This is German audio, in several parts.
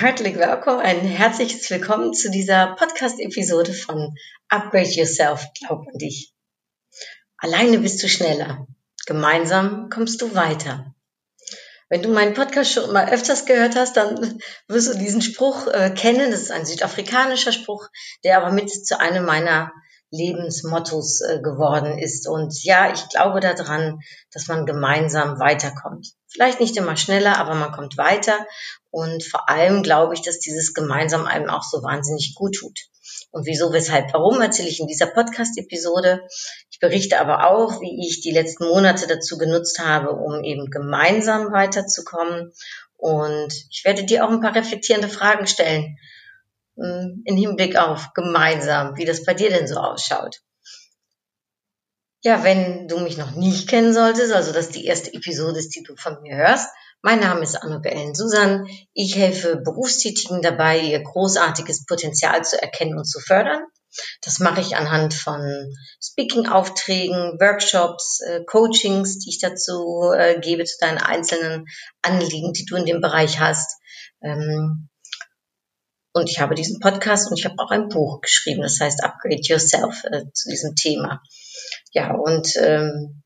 Herzlich willkommen, ein herzliches Willkommen zu dieser Podcast-Episode von Upgrade Yourself, glaub an dich. Alleine bist du schneller, gemeinsam kommst du weiter. Wenn du meinen Podcast schon mal öfters gehört hast, dann wirst du diesen Spruch äh, kennen. Das ist ein südafrikanischer Spruch, der aber mit zu einem meiner Lebensmottos äh, geworden ist. Und ja, ich glaube daran, dass man gemeinsam weiterkommt. Vielleicht nicht immer schneller, aber man kommt weiter. Und vor allem glaube ich, dass dieses gemeinsam einem auch so wahnsinnig gut tut. Und wieso, weshalb, warum erzähle ich in dieser Podcast-Episode. Ich berichte aber auch, wie ich die letzten Monate dazu genutzt habe, um eben gemeinsam weiterzukommen. Und ich werde dir auch ein paar reflektierende Fragen stellen hm, in Hinblick auf gemeinsam, wie das bei dir denn so ausschaut. Ja, wenn du mich noch nicht kennen solltest, also das die erste Episode ist, die du von mir hörst, mein Name ist Annabelle Ellen Susan. Ich helfe Berufstätigen dabei, ihr großartiges Potenzial zu erkennen und zu fördern. Das mache ich anhand von Speaking-Aufträgen, Workshops, äh, Coachings, die ich dazu äh, gebe zu deinen einzelnen Anliegen, die du in dem Bereich hast. Und ich habe diesen Podcast und ich habe auch ein Buch geschrieben, das heißt Upgrade Yourself äh, zu diesem Thema. Ja, und ähm,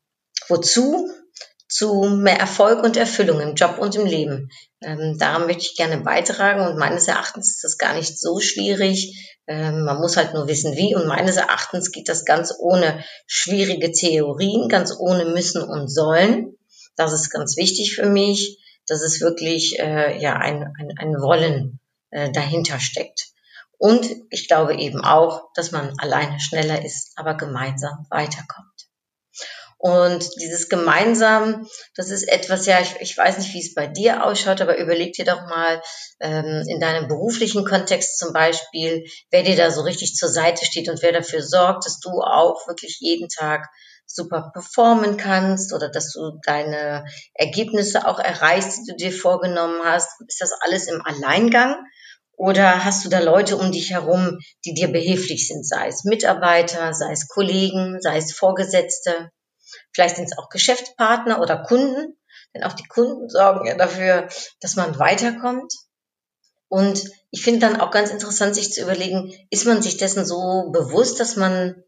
wozu? Zu mehr Erfolg und Erfüllung im Job und im Leben. Ähm, daran möchte ich gerne beitragen und meines Erachtens ist das gar nicht so schwierig. Ähm, man muss halt nur wissen, wie und meines Erachtens geht das ganz ohne schwierige Theorien, ganz ohne müssen und sollen. Das ist ganz wichtig für mich. Das ist wirklich äh, ja ein, ein, ein Wollen äh, dahinter steckt. Und ich glaube eben auch, dass man alleine schneller ist, aber gemeinsam weiterkommt. Und dieses gemeinsam, das ist etwas, ja, ich, ich weiß nicht, wie es bei dir ausschaut, aber überleg dir doch mal ähm, in deinem beruflichen Kontext zum Beispiel, wer dir da so richtig zur Seite steht und wer dafür sorgt, dass du auch wirklich jeden Tag super performen kannst oder dass du deine Ergebnisse auch erreichst, die du dir vorgenommen hast. Ist das alles im Alleingang? Oder hast du da Leute um dich herum, die dir behilflich sind, sei es Mitarbeiter, sei es Kollegen, sei es Vorgesetzte? Vielleicht sind es auch Geschäftspartner oder Kunden, denn auch die Kunden sorgen ja dafür, dass man weiterkommt. Und ich finde dann auch ganz interessant, sich zu überlegen, ist man sich dessen so bewusst, dass man,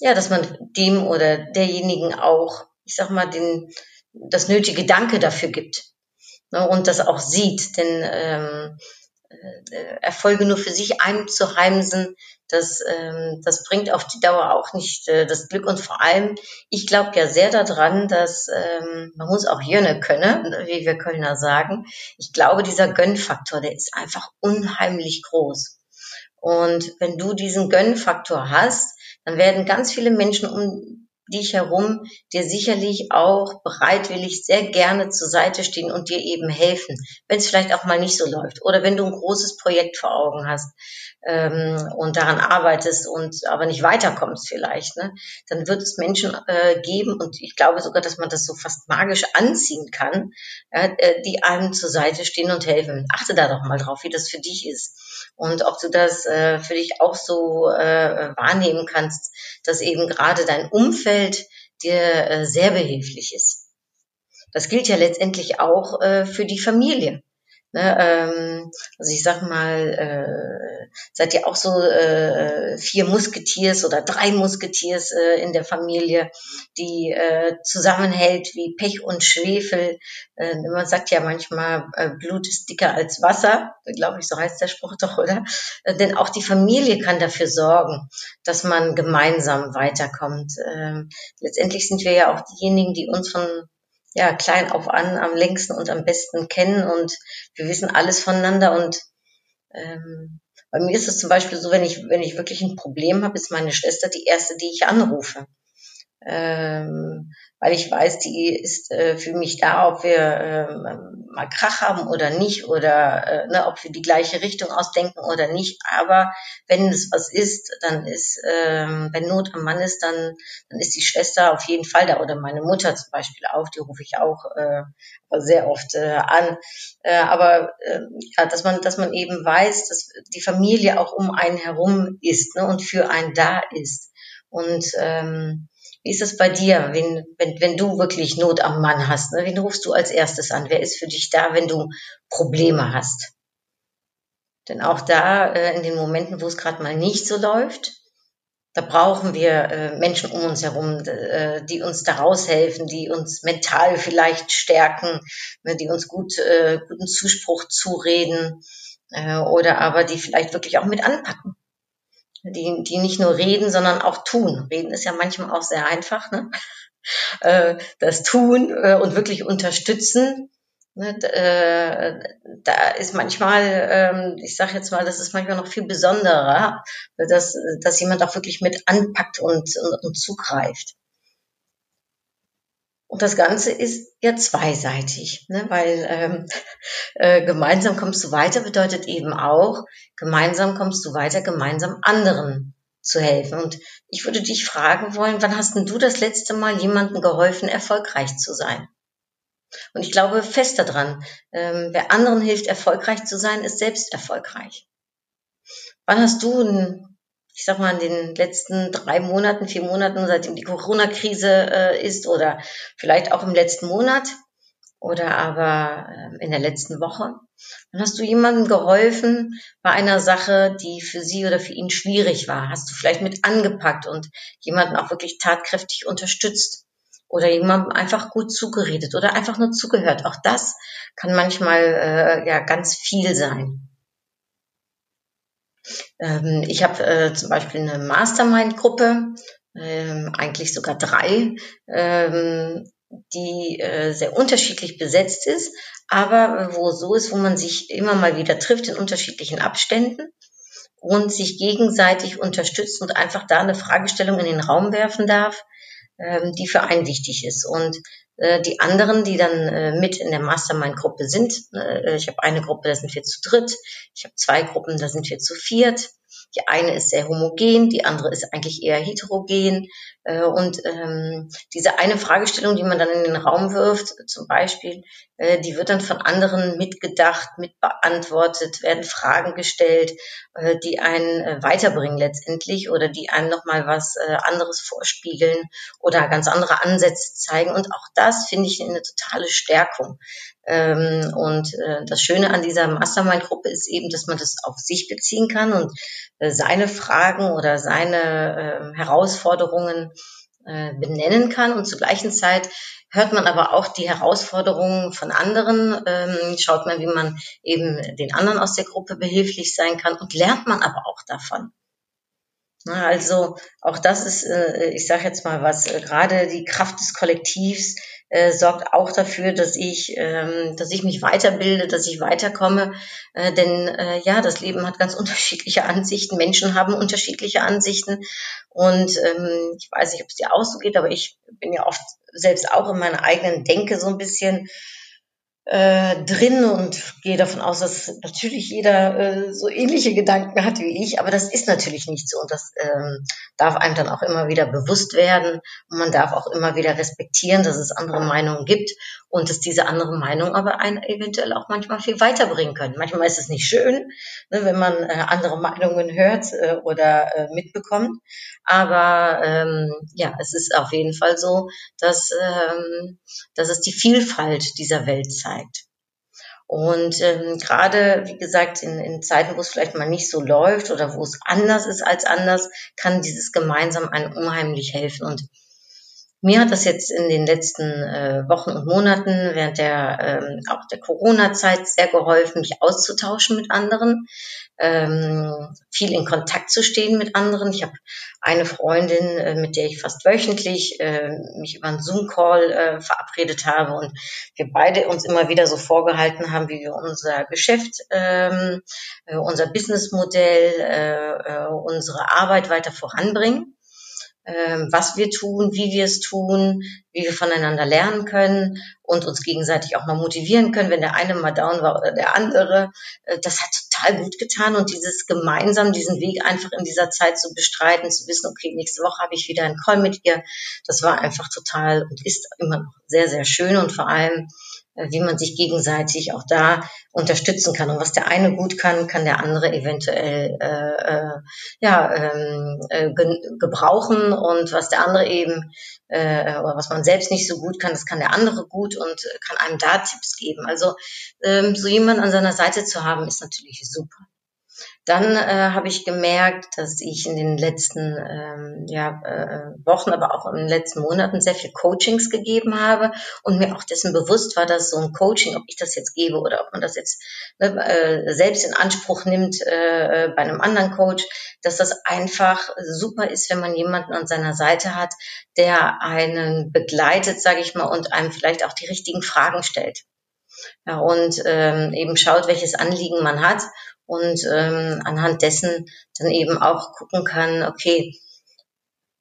ja, dass man dem oder derjenigen auch, ich sag mal, den, das nötige Danke dafür gibt. Ne, und das auch sieht, denn ähm, äh, Erfolge nur für sich einzuheimsen, das, ähm, das bringt auf die Dauer auch nicht äh, das Glück. Und vor allem, ich glaube ja sehr daran, dass ähm, man muss auch Jönne können, wie wir Kölner sagen. Ich glaube, dieser Gönnfaktor, der ist einfach unheimlich groß. Und wenn du diesen Gönnfaktor hast, dann werden ganz viele Menschen um dich herum dir sicherlich auch bereitwillig sehr gerne zur Seite stehen und dir eben helfen, wenn es vielleicht auch mal nicht so läuft oder wenn du ein großes Projekt vor Augen hast ähm, und daran arbeitest und aber nicht weiterkommst vielleicht, ne, dann wird es Menschen äh, geben und ich glaube sogar, dass man das so fast magisch anziehen kann, äh, die einem zur Seite stehen und helfen. Achte da doch mal drauf, wie das für dich ist und ob du das äh, für dich auch so äh, wahrnehmen kannst, dass eben gerade dein Umfeld dir äh, sehr behilflich ist. Das gilt ja letztendlich auch äh, für die Familie. Ne, ähm, also ich sag mal, äh, seid ihr auch so äh, vier Musketiers oder drei Musketiers äh, in der Familie, die äh, zusammenhält wie Pech und Schwefel. Äh, man sagt ja manchmal, äh, Blut ist dicker als Wasser, glaube ich, so heißt der Spruch doch, oder? Äh, denn auch die Familie kann dafür sorgen, dass man gemeinsam weiterkommt. Äh, letztendlich sind wir ja auch diejenigen, die uns von ja, klein auf an am längsten und am besten kennen und wir wissen alles voneinander und ähm, bei mir ist es zum Beispiel so, wenn ich, wenn ich wirklich ein Problem habe, ist meine Schwester die erste, die ich anrufe. Ähm, weil ich weiß, die ist äh, für mich da, ob wir äh, mal Krach haben oder nicht oder äh, ne, ob wir die gleiche Richtung ausdenken oder nicht. Aber wenn es was ist, dann ist, äh, wenn Not am Mann ist, dann, dann ist die Schwester auf jeden Fall da oder meine Mutter zum Beispiel auch, die rufe ich auch äh, sehr oft äh, an. Äh, aber äh, ja, dass man, dass man eben weiß, dass die Familie auch um einen herum ist ne, und für einen da ist. Und ähm, wie ist es bei dir, wenn, wenn, wenn du wirklich Not am Mann hast? Ne? Wen rufst du als erstes an? Wer ist für dich da, wenn du Probleme hast? Denn auch da, äh, in den Momenten, wo es gerade mal nicht so läuft, da brauchen wir äh, Menschen um uns herum, äh, die uns da raushelfen, die uns mental vielleicht stärken, ne, die uns gut, äh, guten Zuspruch zureden äh, oder aber die vielleicht wirklich auch mit anpacken die, die nicht nur reden, sondern auch tun. Reden ist ja manchmal auch sehr einfach. Ne? Äh, das Tun äh, und wirklich unterstützen, ne? äh, da ist manchmal, ähm, ich sage jetzt mal, das ist manchmal noch viel besonderer, dass, dass jemand auch wirklich mit anpackt und, und, und zugreift. Und das Ganze ist ja zweiseitig, ne? weil ähm, äh, gemeinsam kommst du weiter bedeutet eben auch, gemeinsam kommst du weiter, gemeinsam anderen zu helfen. Und ich würde dich fragen wollen, wann hast denn du das letzte Mal jemandem geholfen, erfolgreich zu sein? Und ich glaube fest daran, ähm, wer anderen hilft, erfolgreich zu sein, ist selbst erfolgreich. Wann hast du ein ich sag mal, in den letzten drei Monaten, vier Monaten, seitdem die Corona-Krise äh, ist oder vielleicht auch im letzten Monat oder aber äh, in der letzten Woche. Dann hast du jemandem geholfen bei einer Sache, die für sie oder für ihn schwierig war. Hast du vielleicht mit angepackt und jemanden auch wirklich tatkräftig unterstützt oder jemandem einfach gut zugeredet oder einfach nur zugehört. Auch das kann manchmal äh, ja ganz viel sein. Ähm, ich habe äh, zum Beispiel eine Mastermind-Gruppe, ähm, eigentlich sogar drei, ähm, die äh, sehr unterschiedlich besetzt ist, aber wo so ist, wo man sich immer mal wieder trifft in unterschiedlichen Abständen und sich gegenseitig unterstützt und einfach da eine Fragestellung in den Raum werfen darf, ähm, die für einen wichtig ist. Und die anderen, die dann äh, mit in der Mastermind-Gruppe sind, äh, ich habe eine Gruppe, da sind wir zu dritt, ich habe zwei Gruppen, da sind wir zu viert. Die eine ist sehr homogen, die andere ist eigentlich eher heterogen. Äh, und ähm, diese eine Fragestellung, die man dann in den Raum wirft, zum Beispiel, äh, die wird dann von anderen mitgedacht, mitbeantwortet, werden Fragen gestellt, äh, die einen äh, weiterbringen letztendlich oder die einem nochmal was äh, anderes vorspiegeln oder ganz andere Ansätze zeigen. Und auch das finde ich eine totale Stärkung. Ähm, und äh, das Schöne an dieser Mastermind-Gruppe ist eben, dass man das auf sich beziehen kann und äh, seine Fragen oder seine äh, Herausforderungen benennen kann. Und zur gleichen Zeit hört man aber auch die Herausforderungen von anderen, ähm, schaut man, wie man eben den anderen aus der Gruppe behilflich sein kann und lernt man aber auch davon. Also auch das ist, äh, ich sage jetzt mal was, äh, gerade die Kraft des Kollektivs äh, sorgt auch dafür, dass ich, ähm, dass ich mich weiterbilde, dass ich weiterkomme. Äh, denn äh, ja, das Leben hat ganz unterschiedliche Ansichten. Menschen haben unterschiedliche Ansichten. Und ähm, ich weiß nicht, ob es dir auch so geht, aber ich bin ja oft selbst auch in meiner eigenen Denke so ein bisschen äh, drin und gehe davon aus, dass natürlich jeder äh, so ähnliche Gedanken hat wie ich, aber das ist natürlich nicht so und das ähm, darf einem dann auch immer wieder bewusst werden und man darf auch immer wieder respektieren, dass es andere Meinungen gibt und dass diese anderen Meinungen aber einen eventuell auch manchmal viel weiterbringen können. Manchmal ist es nicht schön, ne, wenn man äh, andere Meinungen hört äh, oder äh, mitbekommt, aber ähm, ja, es ist auf jeden Fall so, dass, ähm, dass es die Vielfalt dieser Welt zeigt. Und ähm, gerade, wie gesagt, in, in Zeiten, wo es vielleicht mal nicht so läuft oder wo es anders ist als anders, kann dieses gemeinsam einem unheimlich helfen. Und mir hat das jetzt in den letzten äh, Wochen und Monaten während der ähm, auch der Corona-Zeit sehr geholfen, mich auszutauschen mit anderen, ähm, viel in Kontakt zu stehen mit anderen. Ich habe eine Freundin, äh, mit der ich fast wöchentlich äh, mich über einen Zoom-Call äh, verabredet habe und wir beide uns immer wieder so vorgehalten haben, wie wir unser Geschäft, ähm, äh, unser Businessmodell, äh, äh, unsere Arbeit weiter voranbringen. Ähm, was wir tun, wie wir es tun, wie wir voneinander lernen können und uns gegenseitig auch mal motivieren können, wenn der eine mal down war oder der andere. Äh, das hat total gut getan und dieses gemeinsam, diesen Weg einfach in dieser Zeit zu bestreiten, zu wissen, okay, nächste Woche habe ich wieder einen Call mit ihr, das war einfach total und ist immer noch sehr, sehr schön und vor allem wie man sich gegenseitig auch da unterstützen kann. Und was der eine gut kann, kann der andere eventuell äh, äh, ja, ähm, äh, ge gebrauchen. Und was der andere eben, äh, oder was man selbst nicht so gut kann, das kann der andere gut und kann einem da Tipps geben. Also ähm, so jemand an seiner Seite zu haben, ist natürlich super. Dann äh, habe ich gemerkt, dass ich in den letzten ähm, ja, äh, Wochen, aber auch in den letzten Monaten sehr viel Coachings gegeben habe und mir auch dessen bewusst war, dass so ein Coaching, ob ich das jetzt gebe oder ob man das jetzt ne, äh, selbst in Anspruch nimmt äh, bei einem anderen Coach, dass das einfach super ist, wenn man jemanden an seiner Seite hat, der einen begleitet, sage ich mal, und einem vielleicht auch die richtigen Fragen stellt. Ja, und ähm, eben schaut, welches Anliegen man hat und ähm, anhand dessen dann eben auch gucken kann, okay,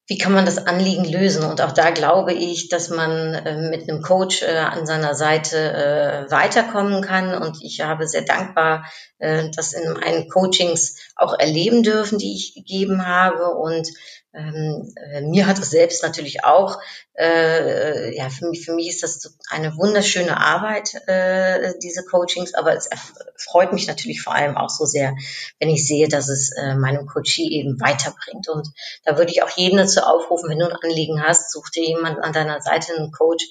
wie kann man das Anliegen lösen? Und auch da glaube ich, dass man äh, mit einem Coach äh, an seiner Seite äh, weiterkommen kann. Und ich habe sehr dankbar äh, das in meinen Coachings auch erleben dürfen, die ich gegeben habe. Und ähm, äh, mir hat es selbst natürlich auch, äh, ja, für mich, für mich ist das eine wunderschöne Arbeit, äh, diese Coachings, aber es freut mich natürlich vor allem auch so sehr, wenn ich sehe, dass es äh, meinem Coachie eben weiterbringt. Und da würde ich auch jeden dazu aufrufen, wenn du ein Anliegen hast, such dir jemanden an deiner Seite, einen Coach,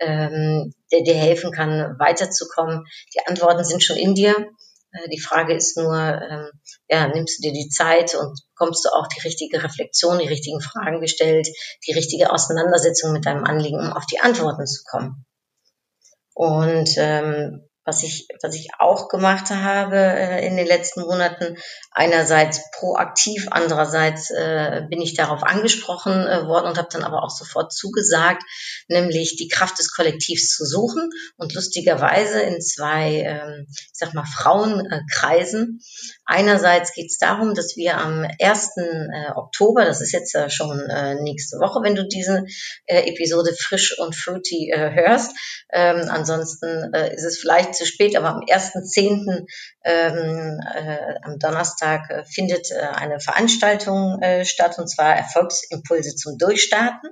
ähm, der dir helfen kann, weiterzukommen. Die Antworten sind schon in dir. Äh, die Frage ist nur, ähm, ja, nimmst du dir die Zeit und bekommst du auch die richtige Reflexion, die richtigen Fragen gestellt, die richtige Auseinandersetzung mit deinem Anliegen, um auf die Antworten zu kommen. Und ähm, was ich, was ich auch gemacht habe äh, in den letzten Monaten, einerseits proaktiv, andererseits äh, bin ich darauf angesprochen äh, worden und habe dann aber auch sofort zugesagt, nämlich die Kraft des Kollektivs zu suchen und lustigerweise in zwei, ähm, ich sag mal, Frauenkreisen. Einerseits geht es darum, dass wir am 1. Äh, Oktober, das ist jetzt äh, schon äh, nächste Woche, wenn du diese äh, Episode frisch und fruity äh, hörst, ähm, ansonsten äh, ist es vielleicht zu spät, aber am 1.10. Ähm, äh, am Donnerstag äh, findet äh, eine Veranstaltung äh, statt, und zwar Erfolgsimpulse zum Durchstarten.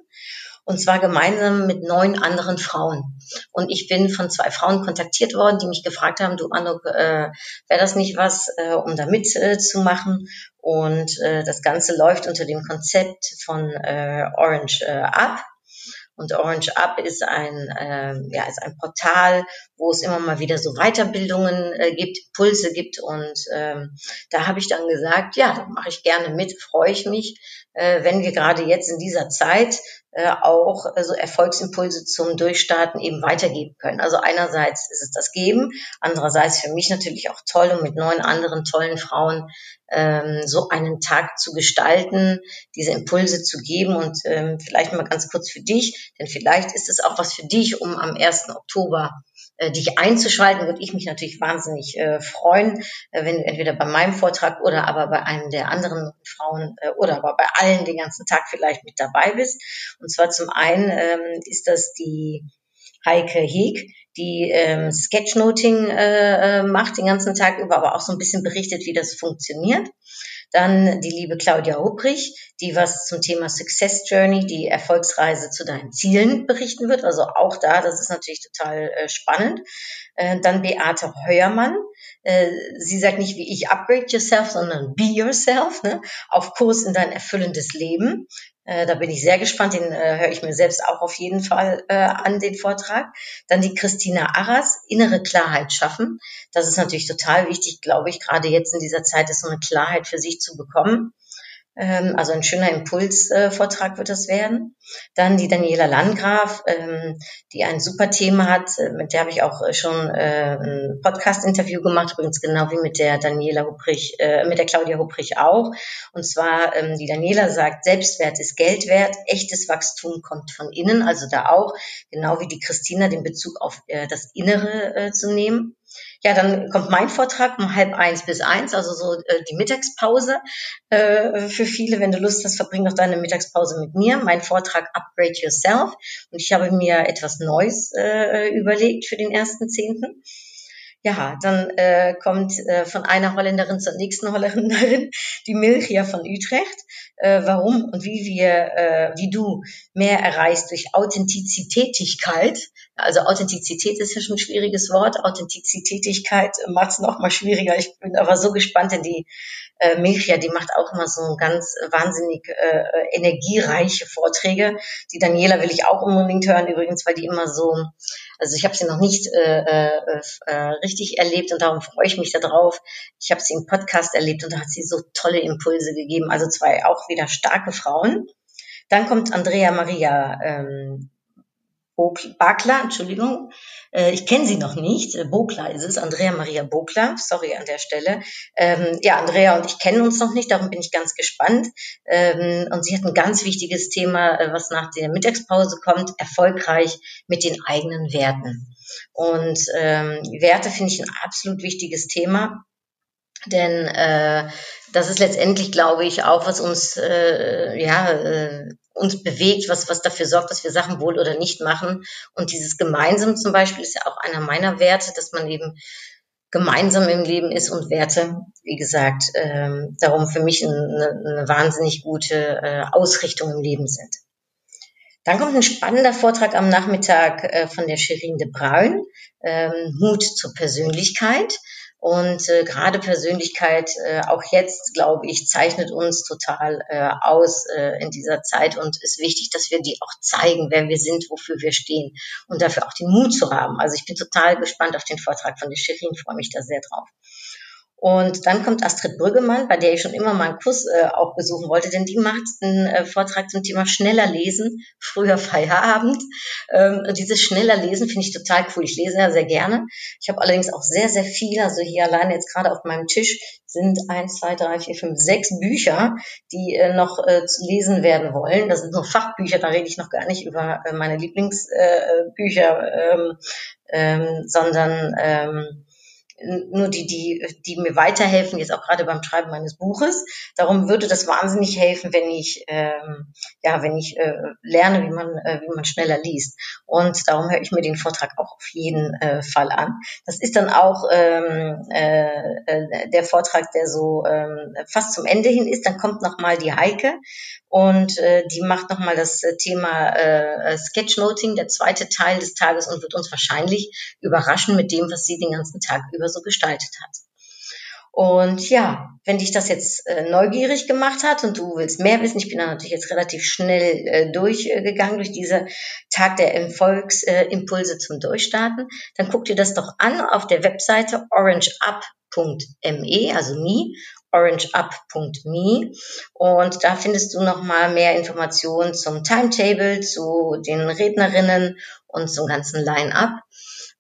Und zwar gemeinsam mit neun anderen Frauen. Und ich bin von zwei Frauen kontaktiert worden, die mich gefragt haben, du Anuk, äh, wäre das nicht was, äh, um da mitzumachen? Äh, und äh, das Ganze läuft unter dem Konzept von äh, Orange äh, Up. Und Orange Up ist ein, äh, ja, ist ein Portal, wo es immer mal wieder so Weiterbildungen äh, gibt, Pulse gibt. Und ähm, da habe ich dann gesagt, ja, da mache ich gerne mit, freue ich mich, äh, wenn wir gerade jetzt in dieser Zeit auch äh, so Erfolgsimpulse zum Durchstarten eben weitergeben können. Also einerseits ist es das Geben, andererseits für mich natürlich auch toll, um mit neun anderen tollen Frauen ähm, so einen Tag zu gestalten, diese Impulse zu geben und ähm, vielleicht mal ganz kurz für dich, denn vielleicht ist es auch was für dich, um am 1. Oktober dich einzuschalten, würde ich mich natürlich wahnsinnig äh, freuen, äh, wenn du entweder bei meinem Vortrag oder aber bei einem der anderen Frauen äh, oder aber bei allen den ganzen Tag vielleicht mit dabei bist. Und zwar zum einen ähm, ist das die Heike Heeg, die ähm, Sketchnoting äh, äh, macht den ganzen Tag über, aber auch so ein bisschen berichtet, wie das funktioniert. Dann die liebe Claudia Hubrich, die was zum Thema Success Journey, die Erfolgsreise zu deinen Zielen berichten wird. Also auch da, das ist natürlich total äh, spannend. Äh, dann Beate Heuermann. Äh, sie sagt nicht wie ich upgrade yourself, sondern be yourself, ne? auf Kurs in dein erfüllendes Leben. Äh, da bin ich sehr gespannt, den höre ich mir selbst auch auf jeden Fall an, den Vortrag. Dann die Christina Arras, innere Klarheit schaffen. Das ist natürlich total wichtig, glaube ich, gerade jetzt in dieser Zeit ist so eine Klarheit für sich zu bekommen. Ähm, also ein schöner Impulsvortrag äh, wird das werden. Dann die Daniela Landgraf, ähm, die ein super Thema hat, äh, mit der habe ich auch äh, schon äh, ein Podcast-Interview gemacht, übrigens genau wie mit der Daniela Hubrich, äh, mit der Claudia Hubrich auch. Und zwar, ähm, die Daniela sagt, Selbstwert ist Geld wert, echtes Wachstum kommt von innen, also da auch, genau wie die Christina, den Bezug auf äh, das Innere äh, zu nehmen. Ja, dann kommt mein Vortrag um halb eins bis eins, also so äh, die Mittagspause. Äh, für viele, wenn du Lust hast, verbring doch deine Mittagspause mit mir. Mein Vortrag Upgrade Yourself. Und ich habe mir etwas Neues äh, überlegt für den ersten Zehnten. Ja, dann äh, kommt äh, von einer Holländerin zur nächsten Holländerin die Milchia von Utrecht. Äh, warum und wie wir, äh, wie du mehr erreichst durch Authentizitätigkeit. Also Authentizität ist ja schon ein schwieriges Wort. Authentizitätigkeit macht es noch mal schwieriger. Ich bin aber so gespannt, denn die äh, Milchia, die macht auch immer so ganz wahnsinnig äh, energiereiche Vorträge. Die Daniela will ich auch unbedingt hören übrigens, weil die immer so also ich habe sie noch nicht äh, äh, äh, richtig erlebt und darum freue ich mich darauf. Ich habe sie im Podcast erlebt und da hat sie so tolle Impulse gegeben. Also zwei auch wieder starke Frauen. Dann kommt Andrea Maria ähm, Bakler, Entschuldigung, äh, ich kenne sie noch nicht, äh, Bokler ist es, Andrea Maria Bokler, sorry an der Stelle. Ähm, ja, Andrea und ich kennen uns noch nicht, darum bin ich ganz gespannt. Ähm, und sie hat ein ganz wichtiges Thema, äh, was nach der Mittagspause kommt, erfolgreich mit den eigenen Werten. Und ähm, Werte finde ich ein absolut wichtiges Thema. Denn äh, das ist letztendlich, glaube ich, auch, was uns äh, ja äh, uns bewegt, was, was dafür sorgt, dass wir Sachen wohl oder nicht machen. Und dieses Gemeinsam zum Beispiel ist ja auch einer meiner Werte, dass man eben gemeinsam im Leben ist und Werte, wie gesagt, ähm, darum für mich eine, eine wahnsinnig gute äh, Ausrichtung im Leben sind. Dann kommt ein spannender Vortrag am Nachmittag äh, von der Shirin de Bruin, ähm, Mut zur Persönlichkeit. Und äh, gerade Persönlichkeit, äh, auch jetzt, glaube ich, zeichnet uns total äh, aus äh, in dieser Zeit und ist wichtig, dass wir die auch zeigen, wer wir sind, wofür wir stehen und dafür auch den Mut zu haben. Also ich bin total gespannt auf den Vortrag von der Shirin, freue mich da sehr drauf. Und dann kommt Astrid Brüggemann, bei der ich schon immer mal einen Kurs äh, auch besuchen wollte, denn die macht einen äh, Vortrag zum Thema schneller lesen, früher Feierabend. Ähm, dieses schneller Lesen finde ich total cool. Ich lese ja sehr gerne. Ich habe allerdings auch sehr, sehr viel. Also hier alleine jetzt gerade auf meinem Tisch sind eins, zwei, drei, vier, fünf, sechs Bücher, die äh, noch äh, zu lesen werden wollen. Das sind nur Fachbücher, da rede ich noch gar nicht über äh, meine Lieblingsbücher, äh, ähm, ähm, sondern ähm, nur die, die, die mir weiterhelfen, jetzt auch gerade beim Schreiben meines Buches. Darum würde das wahnsinnig helfen, wenn ich, ähm, ja, wenn ich äh, lerne, wie man, äh, wie man schneller liest. Und darum höre ich mir den Vortrag auch auf jeden äh, Fall an. Das ist dann auch ähm, äh, äh, der Vortrag, der so ähm, fast zum Ende hin ist. Dann kommt noch mal die Heike und äh, die macht nochmal das äh, Thema äh, Sketchnoting, der zweite Teil des Tages und wird uns wahrscheinlich überraschen mit dem, was sie den ganzen Tag über so gestaltet hat. Und ja, wenn dich das jetzt äh, neugierig gemacht hat und du willst mehr wissen, ich bin da natürlich jetzt relativ schnell äh, durchgegangen durch diese Tag der Erfolgsimpulse äh, zum Durchstarten, dann guck dir das doch an auf der Webseite orangeup.me, also me, orangeup.me und da findest du noch mal mehr Informationen zum Timetable, zu den Rednerinnen und zum ganzen Line-up.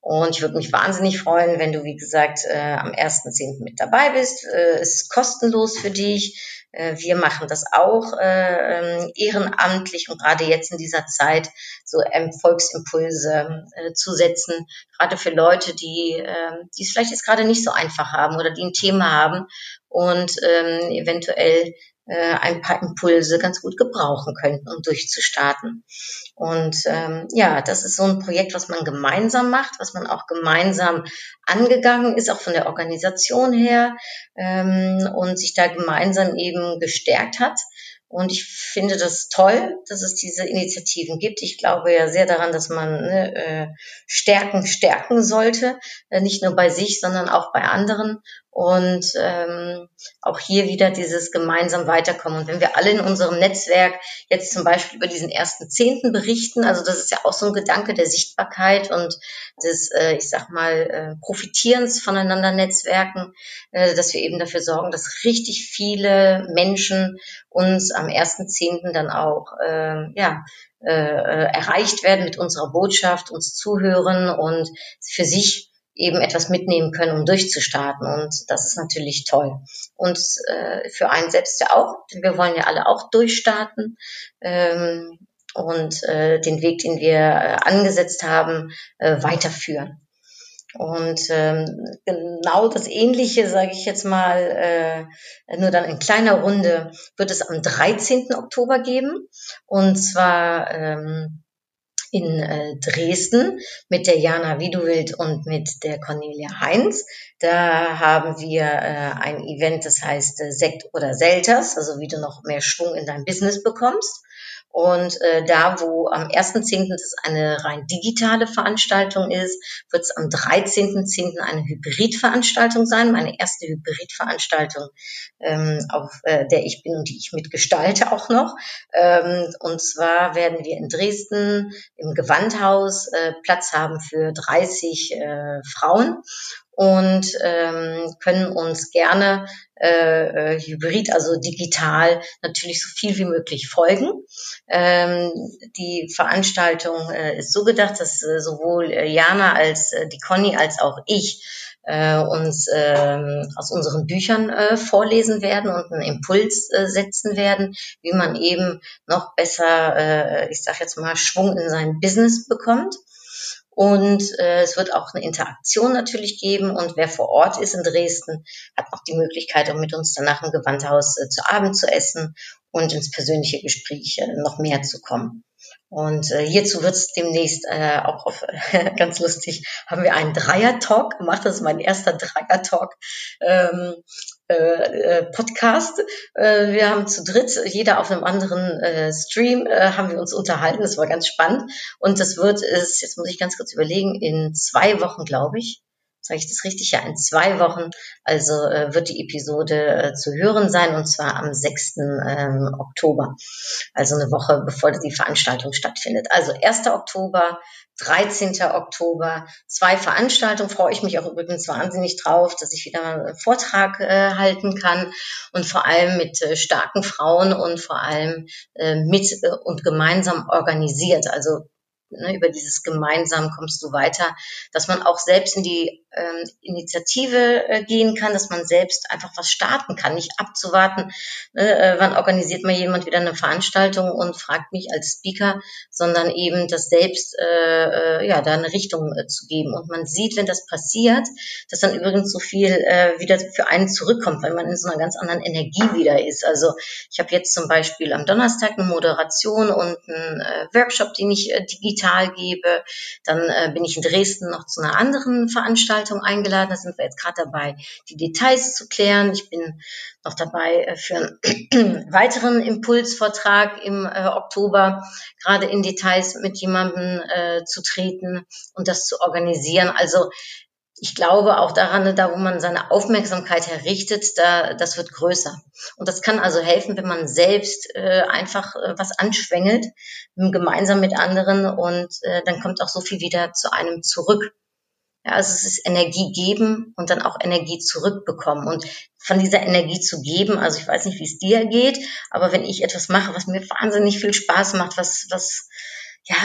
Und ich würde mich wahnsinnig freuen, wenn du, wie gesagt, äh, am 1.10. mit dabei bist. Äh, es ist kostenlos für dich. Äh, wir machen das auch äh, ähm, ehrenamtlich und gerade jetzt in dieser Zeit so Volksimpulse äh, zu setzen, gerade für Leute, die, äh, die es vielleicht jetzt gerade nicht so einfach haben oder die ein Thema haben und ähm, eventuell äh, ein paar Impulse ganz gut gebrauchen könnten, um durchzustarten. Und ähm, ja, das ist so ein Projekt, was man gemeinsam macht, was man auch gemeinsam angegangen ist, auch von der Organisation her ähm, und sich da gemeinsam eben gestärkt hat. Und ich finde das toll, dass es diese Initiativen gibt. Ich glaube ja sehr daran, dass man ne, äh, Stärken stärken sollte, äh, nicht nur bei sich, sondern auch bei anderen und ähm, auch hier wieder dieses gemeinsam weiterkommen. Und wenn wir alle in unserem Netzwerk jetzt zum Beispiel über diesen ersten Zehnten berichten, also das ist ja auch so ein Gedanke der Sichtbarkeit und des, äh, ich sag mal, äh, Profitierens voneinander Netzwerken, äh, dass wir eben dafür sorgen, dass richtig viele Menschen uns am ersten Zehnten dann auch äh, ja, äh erreicht werden mit unserer Botschaft, uns zuhören und für sich eben etwas mitnehmen können, um durchzustarten. Und das ist natürlich toll. Und äh, für einen selbst ja auch, wir wollen ja alle auch durchstarten. Ähm, und äh, den Weg, den wir äh, angesetzt haben, äh, weiterführen. Und ähm, genau das Ähnliche, sage ich jetzt mal, äh, nur dann in kleiner Runde, wird es am 13. Oktober geben. Und zwar ähm, in äh, Dresden mit der Jana Widuwild und mit der Cornelia Heinz. Da haben wir äh, ein Event, das heißt äh, Sekt oder Selters, also wie du noch mehr Schwung in dein Business bekommst. Und äh, da, wo am 1.10. das eine rein digitale Veranstaltung ist, wird es am 13.10. eine Hybridveranstaltung sein, meine erste Hybridveranstaltung, ähm, auf äh, der ich bin und die ich mitgestalte auch noch. Ähm, und zwar werden wir in Dresden im Gewandhaus äh, Platz haben für 30 äh, Frauen und ähm, können uns gerne äh, äh, hybrid, also digital, natürlich so viel wie möglich folgen. Ähm, die Veranstaltung äh, ist so gedacht, dass äh, sowohl äh, Jana als äh, die Conny als auch ich äh, uns äh, aus unseren Büchern äh, vorlesen werden und einen Impuls äh, setzen werden, wie man eben noch besser, äh, ich sage jetzt mal, Schwung in sein Business bekommt. Und äh, es wird auch eine Interaktion natürlich geben. Und wer vor Ort ist in Dresden, hat noch die Möglichkeit, um mit uns danach im Gewandhaus äh, zu Abend zu essen und ins persönliche Gespräch äh, noch mehr zu kommen. Und äh, hierzu wird es demnächst äh, auch auf, ganz lustig, haben wir einen Dreier-Talk gemacht. Das ist mein erster Dreier-Talk. Ähm, äh, äh, Podcast. Äh, wir haben zu dritt, jeder auf einem anderen äh, Stream, äh, haben wir uns unterhalten. Das war ganz spannend. Und das wird es, jetzt muss ich ganz kurz überlegen, in zwei Wochen, glaube ich, sage ich das richtig? Ja, in zwei Wochen. Also äh, wird die Episode äh, zu hören sein und zwar am 6. Ähm, Oktober. Also eine Woche bevor die Veranstaltung stattfindet. Also 1. Oktober, 13. Oktober, zwei Veranstaltungen. Freue ich mich auch übrigens wahnsinnig drauf, dass ich wieder einen Vortrag äh, halten kann und vor allem mit äh, starken Frauen und vor allem äh, mit äh, und gemeinsam organisiert. Also ne, über dieses gemeinsam kommst du weiter, dass man auch selbst in die ähm, Initiative äh, gehen kann, dass man selbst einfach was starten kann, nicht abzuwarten, ne, äh, wann organisiert mal jemand wieder eine Veranstaltung und fragt mich als Speaker, sondern eben das selbst, äh, äh, ja, da eine Richtung äh, zu geben. Und man sieht, wenn das passiert, dass dann übrigens so viel äh, wieder für einen zurückkommt, weil man in so einer ganz anderen Energie wieder ist. Also ich habe jetzt zum Beispiel am Donnerstag eine Moderation und einen äh, Workshop, den ich äh, digital gebe. Dann äh, bin ich in Dresden noch zu einer anderen Veranstaltung Veranstaltung eingeladen. Da sind wir jetzt gerade dabei, die Details zu klären. Ich bin noch dabei äh, für einen weiteren Impulsvortrag im äh, Oktober, gerade in Details mit jemandem äh, zu treten und das zu organisieren. Also ich glaube auch daran, da wo man seine Aufmerksamkeit herrichtet, da, das wird größer. Und das kann also helfen, wenn man selbst äh, einfach äh, was anschwängelt, gemeinsam mit anderen und äh, dann kommt auch so viel wieder zu einem zurück. Ja, also es ist Energie geben und dann auch Energie zurückbekommen. Und von dieser Energie zu geben, also ich weiß nicht, wie es dir geht, aber wenn ich etwas mache, was mir wahnsinnig viel Spaß macht, was, was, ja,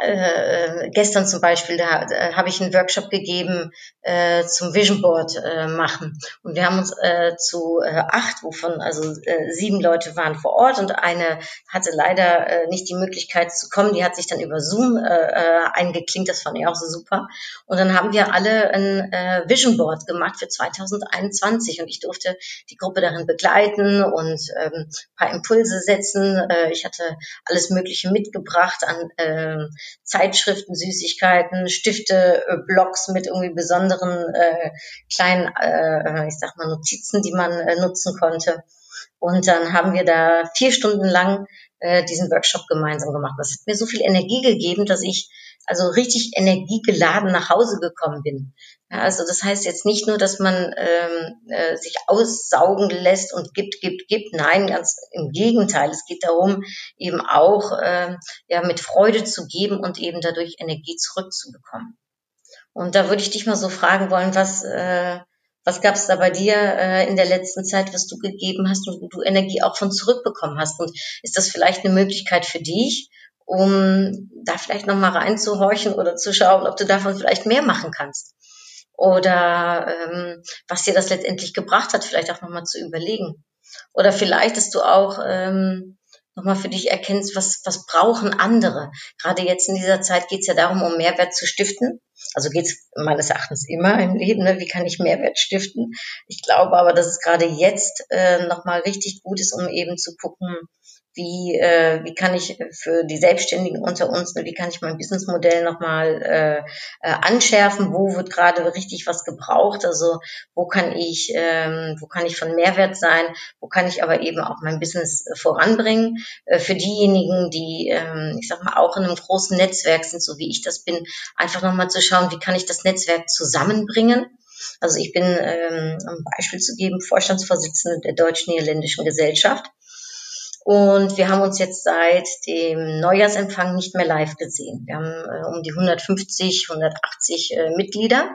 äh, gestern zum Beispiel, da, da habe ich einen Workshop gegeben äh, zum Vision Board äh, machen. Und wir haben uns äh, zu äh, acht, wovon also äh, sieben Leute waren vor Ort und eine hatte leider äh, nicht die Möglichkeit zu kommen. Die hat sich dann über Zoom äh, äh eingeklinkt, das fand ich auch so super. Und dann haben wir alle ein äh, Vision Board gemacht für 2021 und ich durfte die Gruppe darin begleiten und ähm, paar Impulse setzen. Äh, ich hatte alles Mögliche mitgebracht an äh, äh, Zeitschriften, Süßigkeiten, Stifte, äh, Blogs mit irgendwie besonderen äh, kleinen, äh, ich sag mal, Notizen, die man äh, nutzen konnte. Und dann haben wir da vier Stunden lang äh, diesen Workshop gemeinsam gemacht. Das hat mir so viel Energie gegeben, dass ich also richtig energiegeladen nach Hause gekommen bin. Ja, also das heißt jetzt nicht nur, dass man ähm, äh, sich aussaugen lässt und gibt, gibt, gibt. Nein, ganz im Gegenteil. Es geht darum, eben auch äh, ja mit Freude zu geben und eben dadurch Energie zurückzubekommen. Und da würde ich dich mal so fragen wollen, was äh, was gab es da bei dir äh, in der letzten Zeit, was du gegeben hast und wo du Energie auch von zurückbekommen hast? Und ist das vielleicht eine Möglichkeit für dich, um da vielleicht nochmal reinzuhorchen oder zu schauen, ob du davon vielleicht mehr machen kannst? oder ähm, was dir das letztendlich gebracht hat, vielleicht auch nochmal zu überlegen. Oder vielleicht, dass du auch ähm, nochmal für dich erkennst, was, was brauchen andere. Gerade jetzt in dieser Zeit geht es ja darum, um Mehrwert zu stiften. Also geht es meines Erachtens immer im Leben, ne? wie kann ich Mehrwert stiften. Ich glaube aber, dass es gerade jetzt äh, nochmal richtig gut ist, um eben zu gucken, wie, äh, wie kann ich für die Selbstständigen unter uns, ne, wie kann ich mein Businessmodell nochmal äh, äh, anschärfen, wo wird gerade richtig was gebraucht, also wo kann ich, ähm, wo kann ich von Mehrwert sein, wo kann ich aber eben auch mein Business äh, voranbringen. Äh, für diejenigen, die, ähm, ich sag mal, auch in einem großen Netzwerk sind, so wie ich das bin, einfach nochmal zu schauen, wie kann ich das Netzwerk zusammenbringen. Also ich bin, ähm, um ein Beispiel zu geben, Vorstandsvorsitzende der Deutsch-Niederländischen Gesellschaft. Und wir haben uns jetzt seit dem Neujahrsempfang nicht mehr live gesehen. Wir haben äh, um die 150, 180 äh, Mitglieder.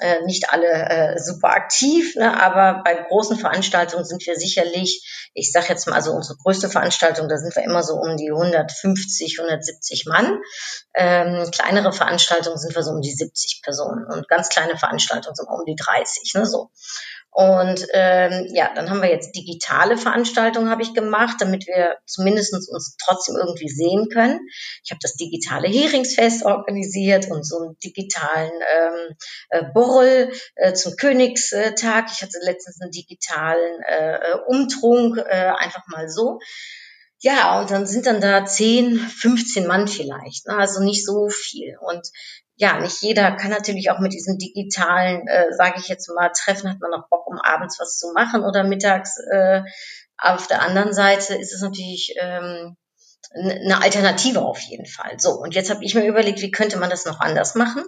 Äh, nicht alle äh, super aktiv, ne, aber bei großen Veranstaltungen sind wir sicherlich, ich sage jetzt mal, also unsere größte Veranstaltung, da sind wir immer so um die 150, 170 Mann. Ähm, kleinere Veranstaltungen sind wir so um die 70 Personen und ganz kleine Veranstaltungen sind wir um die 30, ne, so. Und ähm, ja, dann haben wir jetzt digitale Veranstaltungen habe ich gemacht, damit wir zumindest uns trotzdem irgendwie sehen können. Ich habe das digitale Heringsfest organisiert und so einen digitalen ähm, äh, Borrel äh, zum Königstag. Ich hatte letztens einen digitalen äh, Umtrunk, äh, einfach mal so. Ja, und dann sind dann da 10, 15 Mann vielleicht, ne? also nicht so viel. Und ja, nicht jeder kann natürlich auch mit diesem digitalen, äh, sage ich jetzt mal, Treffen, hat man noch Bock, um abends was zu machen oder mittags. Äh, auf der anderen Seite ist es natürlich ähm, eine Alternative auf jeden Fall. So, und jetzt habe ich mir überlegt, wie könnte man das noch anders machen?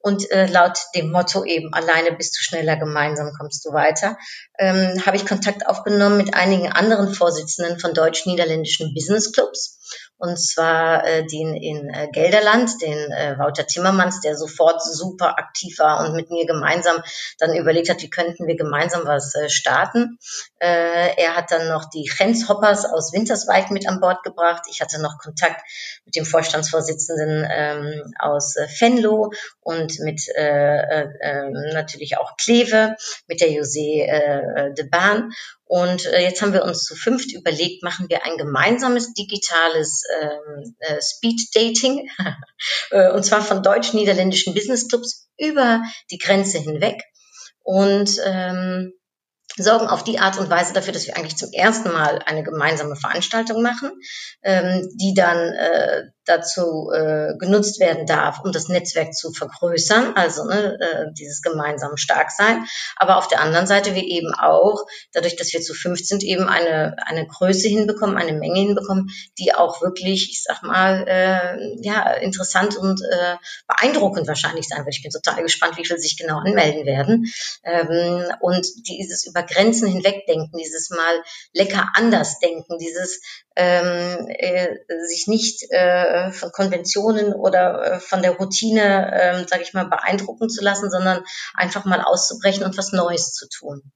Und äh, laut dem Motto eben, alleine bist du schneller, gemeinsam kommst du weiter, ähm, habe ich Kontakt aufgenommen mit einigen anderen Vorsitzenden von deutsch-niederländischen Business Clubs und zwar äh, den in äh, Gelderland, den äh, Wouter Timmermans, der sofort super aktiv war und mit mir gemeinsam dann überlegt hat, wie könnten wir gemeinsam was äh, starten. Äh, er hat dann noch die Jens Hoppers aus Winterswijk mit an Bord gebracht. Ich hatte noch Kontakt mit dem Vorstandsvorsitzenden ähm, aus äh, Venlo und mit äh, äh, äh, natürlich auch Kleve, mit der José äh, de Bahn. Und äh, jetzt haben wir uns zu fünft überlegt, machen wir ein gemeinsames digitales ähm, äh, Speed Dating, äh, und zwar von deutsch-niederländischen Business Clubs über die Grenze hinweg. Und ähm, sorgen auf die Art und Weise dafür, dass wir eigentlich zum ersten Mal eine gemeinsame Veranstaltung machen, ähm, die dann äh, dazu äh, genutzt werden darf, um das Netzwerk zu vergrößern, also ne, äh, dieses gemeinsam stark sein. Aber auf der anderen Seite wir eben auch, dadurch, dass wir zu fünf sind, eben eine, eine Größe hinbekommen, eine Menge hinbekommen, die auch wirklich, ich sag mal, äh, ja, interessant und äh, beeindruckend wahrscheinlich sein wird. Ich bin total gespannt, wie viele sich genau anmelden werden. Ähm, und dieses über Grenzen hinweg denken, dieses Mal lecker anders denken, dieses ähm, äh, sich nicht äh, von Konventionen oder äh, von der Routine, äh, sage ich mal, beeindrucken zu lassen, sondern einfach mal auszubrechen und was Neues zu tun.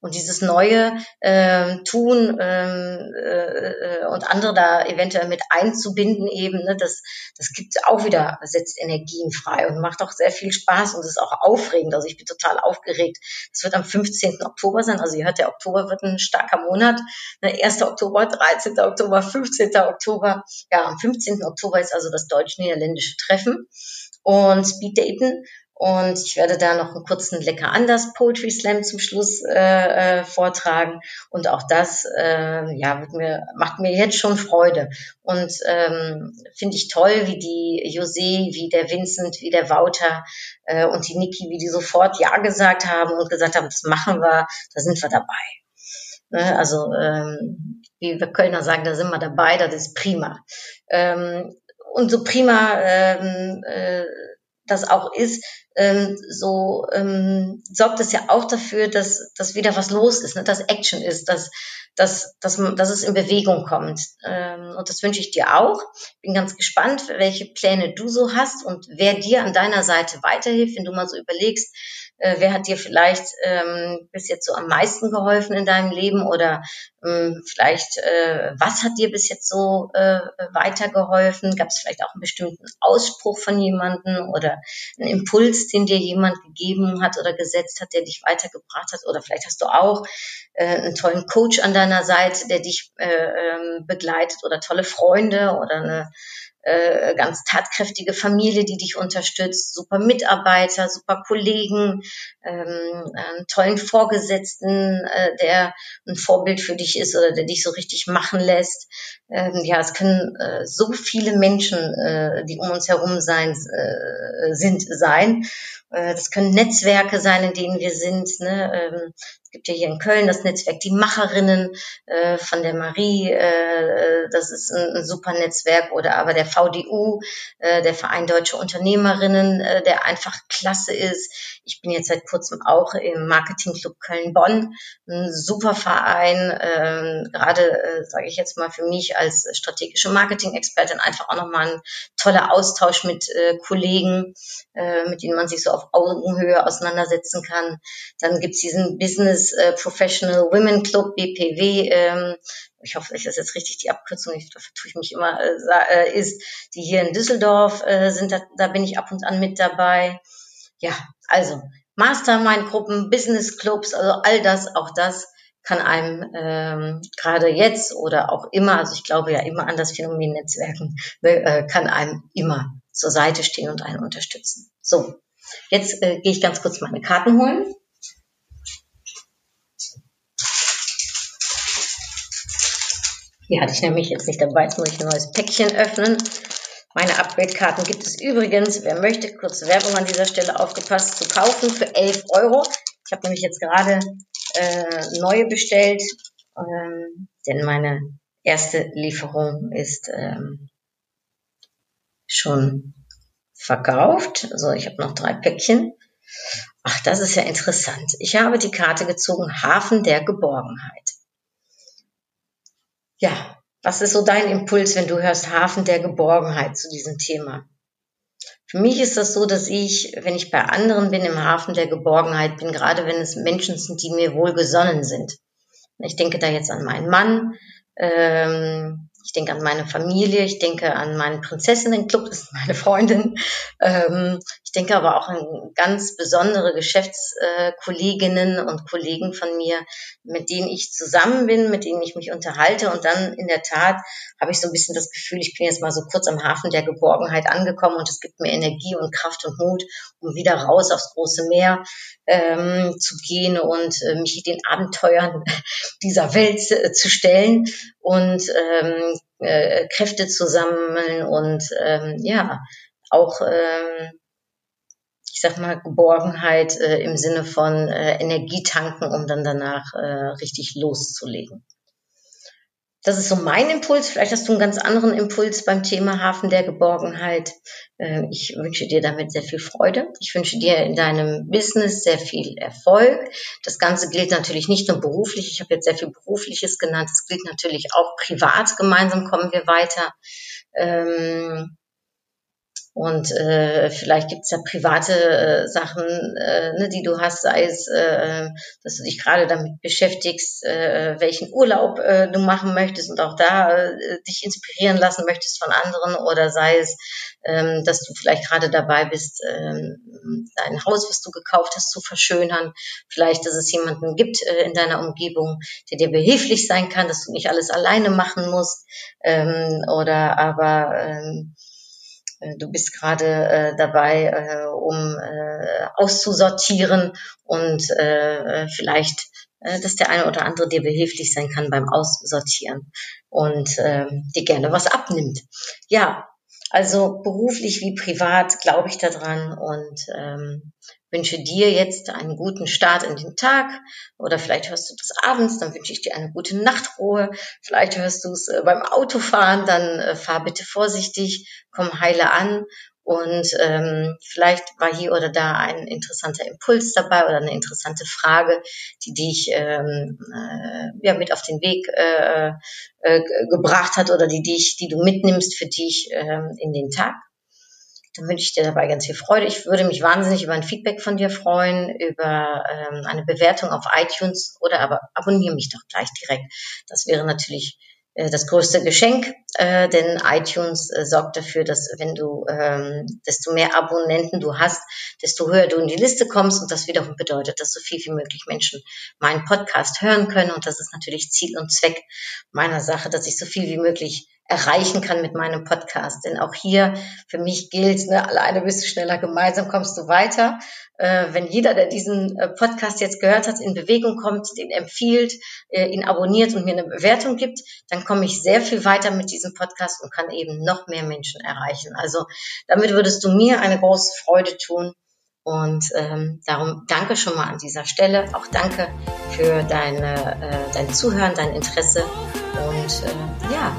Und dieses neue äh, Tun ähm, äh, und andere da eventuell mit einzubinden eben, ne, das, das gibt auch wieder, setzt Energien frei und macht auch sehr viel Spaß und ist auch aufregend. Also ich bin total aufgeregt. Es wird am 15. Oktober sein. Also ihr hört, der Oktober wird ein starker Monat. Ne, 1. Oktober, 13. Oktober, 15. Oktober. Ja, am 15. Oktober ist also das deutsch-niederländische Treffen und Speed Daten. Und ich werde da noch einen kurzen Lecker anders Poetry Slam zum Schluss äh, äh, vortragen. Und auch das äh, ja, wird mir, macht mir jetzt schon Freude. Und ähm, finde ich toll, wie die José, wie der Vincent, wie der Wouter äh, und die Niki, wie die sofort Ja gesagt haben und gesagt haben, das machen wir, da sind wir dabei. Ne? Also ähm, wie wir Kölner sagen, da sind wir dabei, das ist prima. Ähm, und so prima ähm, äh, das auch ist, ähm, so ähm, sorgt es ja auch dafür, dass, dass wieder was los ist, ne? dass Action ist, dass, dass, dass, dass es in Bewegung kommt. Ähm, und das wünsche ich dir auch. Bin ganz gespannt, welche Pläne du so hast und wer dir an deiner Seite weiterhilft, wenn du mal so überlegst, Äh, wer hat dir vielleicht ähm, bis jetzt so am meisten geholfen in deinem Leben oder ähm, vielleicht, äh, was hat dir bis jetzt so äh, weitergeholfen? Gab es vielleicht auch einen bestimmten Ausspruch von jemandem oder einen Impuls, den dir jemand gegeben hat oder gesetzt hat, der dich weitergebracht hat? Oder vielleicht hast du auch äh, einen tollen Coach an deiner Seite, der dich äh, ähm, begleitet oder tolle Freunde oder eine äh, ganz tatkräftige Familie, die dich unterstützt, super Mitarbeiter, super Kollegen, ähm, einen tollen Vorgesetzten, äh, der ein Vorbild für dich ist oder der dich so richtig machen lässt. Ähm, ja, es können äh, so viele Menschen, äh, die um uns herum sein, äh, sind, sein. Äh, das können Netzwerke sein, in denen wir sind. Ne? Ähm, es gibt ja hier in Köln das Netzwerk Die Macherinnen äh, von der Marie. Äh, das ist ein, super Netzwerk. Oder aber der VDU, der Verein Deutsche Unternehmerinnen, der einfach klasse ist. Ich bin jetzt seit kurzem auch im Marketingclub Köln-Bonn. Ein super Verein. Äh, Gerade, sage ich jetzt mal, für mich als strategische Marketing-Expertin einfach auch nochmal ein toller Austausch mit Kollegen, mit denen man sich so auf Augenhöhe auseinandersetzen kann. Dann gibt's diesen Business äh, Professional Women Club, BPW, ähm, ich hoffe, ich das jetzt richtig die Abkürzung, ich, da vertue ich mich immer, äh, äh, ist, die hier in Düsseldorf äh, sind, da, da bin ich ab und an mit dabei. Ja, also Mastermind-Gruppen, Business-Clubs, also all das, auch das kann einem ähm, gerade jetzt oder auch immer, also ich glaube ja immer an das Phänomen Netzwerken, äh, kann einem immer zur Seite stehen und einen unterstützen. So, Jetzt äh, gehe ich ganz kurz meine Karten holen. Die hatte ich nämlich jetzt nicht dabei, jetzt muss ich ein neues Päckchen öffnen. Meine Upgrade-Karten gibt es übrigens, wer möchte, kurze Werbung an dieser Stelle aufgepasst, zu kaufen für 11 Euro. Ich habe nämlich jetzt gerade äh, neue bestellt, ähm, denn meine erste Lieferung ist ähm, schon verkauft. Also ich habe noch drei Päckchen. Ach, das ist ja interessant. Ich habe die Karte gezogen, Hafen der Geborgenheit. Ja, was ist so dein Impuls, wenn du hörst Hafen der Geborgenheit zu diesem Thema? Für mich ist das so, dass ich, wenn ich bei anderen bin, im Hafen der Geborgenheit bin, gerade wenn es Menschen sind, die mir wohlgesonnen sind. Ich denke da jetzt an meinen Mann, ähm, ich denke an meine Familie, ich denke an meinen Prinzessinnenclub, das ist meine Freundin. Ähm, ich denke aber auch an ganz besondere Geschäftskolleginnen und Kollegen von mir, mit denen ich zusammen bin, mit denen ich mich unterhalte. Und dann in der Tat habe ich so ein bisschen das Gefühl, ich bin jetzt mal so kurz am Hafen der Geborgenheit angekommen und es gibt mir Energie und Kraft und Mut, um wieder raus aufs große Meer ähm, zu gehen und äh, mich den Abenteuern dieser Welt äh, zu stellen und ähm, äh, Kräfte zu sammeln und ähm, ja, auch, ähm, ich sag mal, Geborgenheit äh, im Sinne von äh, Energie tanken, um dann danach äh, richtig loszulegen. Das ist so mein Impuls. Vielleicht hast du einen ganz anderen Impuls beim Thema Hafen der Geborgenheit. Ähm, ich wünsche dir damit sehr viel Freude. Ich wünsche dir in deinem Business sehr viel Erfolg. Das Ganze gilt natürlich nicht nur beruflich. Ich habe jetzt sehr viel Berufliches genannt. Es gilt natürlich auch privat. Gemeinsam kommen wir weiter. Ähm, und äh, vielleicht gibt's ja private äh, Sachen, äh, ne, die du hast, sei es, äh, dass du dich gerade damit beschäftigst, äh, welchen Urlaub äh, du machen möchtest und auch da äh, dich inspirieren lassen möchtest von anderen oder sei es, ähm, dass du vielleicht gerade dabei bist, ähm, dein Haus, was du gekauft hast, zu verschönern. Vielleicht, dass es jemanden gibt äh, in deiner Umgebung, der dir behilflich sein kann, dass du nicht alles alleine machen musst ähm, oder aber ähm, äh, du bist gerade äh, dabei, äh, um äh, auszusortieren und äh, vielleicht, äh, dass der eine oder andere dir behilflich sein kann beim Aussortieren und äh, dir gerne was abnimmt. Ja, also beruflich wie privat glaube ich daran und ähm, wünsche dir jetzt einen guten Start in den Tag oder vielleicht hörst du das abends, dann wünsche ich dir eine gute Nachtruhe. Vielleicht hörst du es äh, beim Autofahren, dann äh, fahr bitte vorsichtig, komm heile an und ähm, vielleicht war hier oder da ein interessanter Impuls dabei oder eine interessante Frage, die dich ähm, äh, ja, mit auf den Weg äh, äh, gebracht hat oder die dich, die du mitnimmst für dich ähm, in den Tag dann wünsche ich dir dabei ganz viel Freude. Ich würde mich wahnsinnig über ein Feedback von dir freuen, über ähm, eine Bewertung auf iTunes oder aber abonniere mich doch gleich direkt. Das wäre natürlich das größte Geschenk, äh, denn iTunes äh, sorgt dafür, dass wenn du, ähm, desto mehr Abonnenten du hast, desto höher du in die Liste kommst. Und das wiederum bedeutet, dass so viel wie möglich Menschen meinen Podcast hören können. Und das ist natürlich Ziel und Zweck meiner Sache, dass ich so viel wie möglich erreichen kann mit meinem Podcast. Denn auch hier für mich gilt, ne, alleine bist du schneller, gemeinsam kommst du weiter. Äh, wenn jeder, der diesen äh, Podcast jetzt gehört hat, in Bewegung kommt, den empfiehlt, äh, ihn abonniert und mir eine Bewertung gibt, dann komme ich sehr viel weiter mit diesem Podcast und kann eben noch mehr Menschen erreichen. Also damit würdest du mir eine große Freude tun. Und ähm, darum danke schon mal an dieser Stelle. Auch danke für deine, äh, dein Zuhören, dein Interesse. Und äh, ja,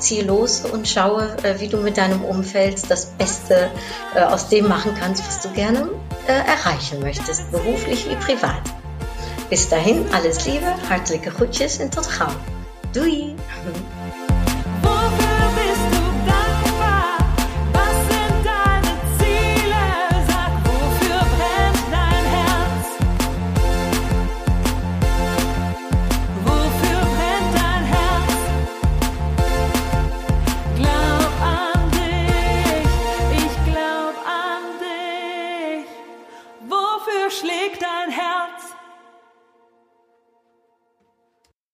zieh los und schaue, äh, wie du mit deinem Umfeld das Beste äh, aus dem machen kannst, was du gerne äh, erreichen möchtest, beruflich wie privat. Bis dahin, alles Liebe, hartelijke groetjes en tot gauw. Doei!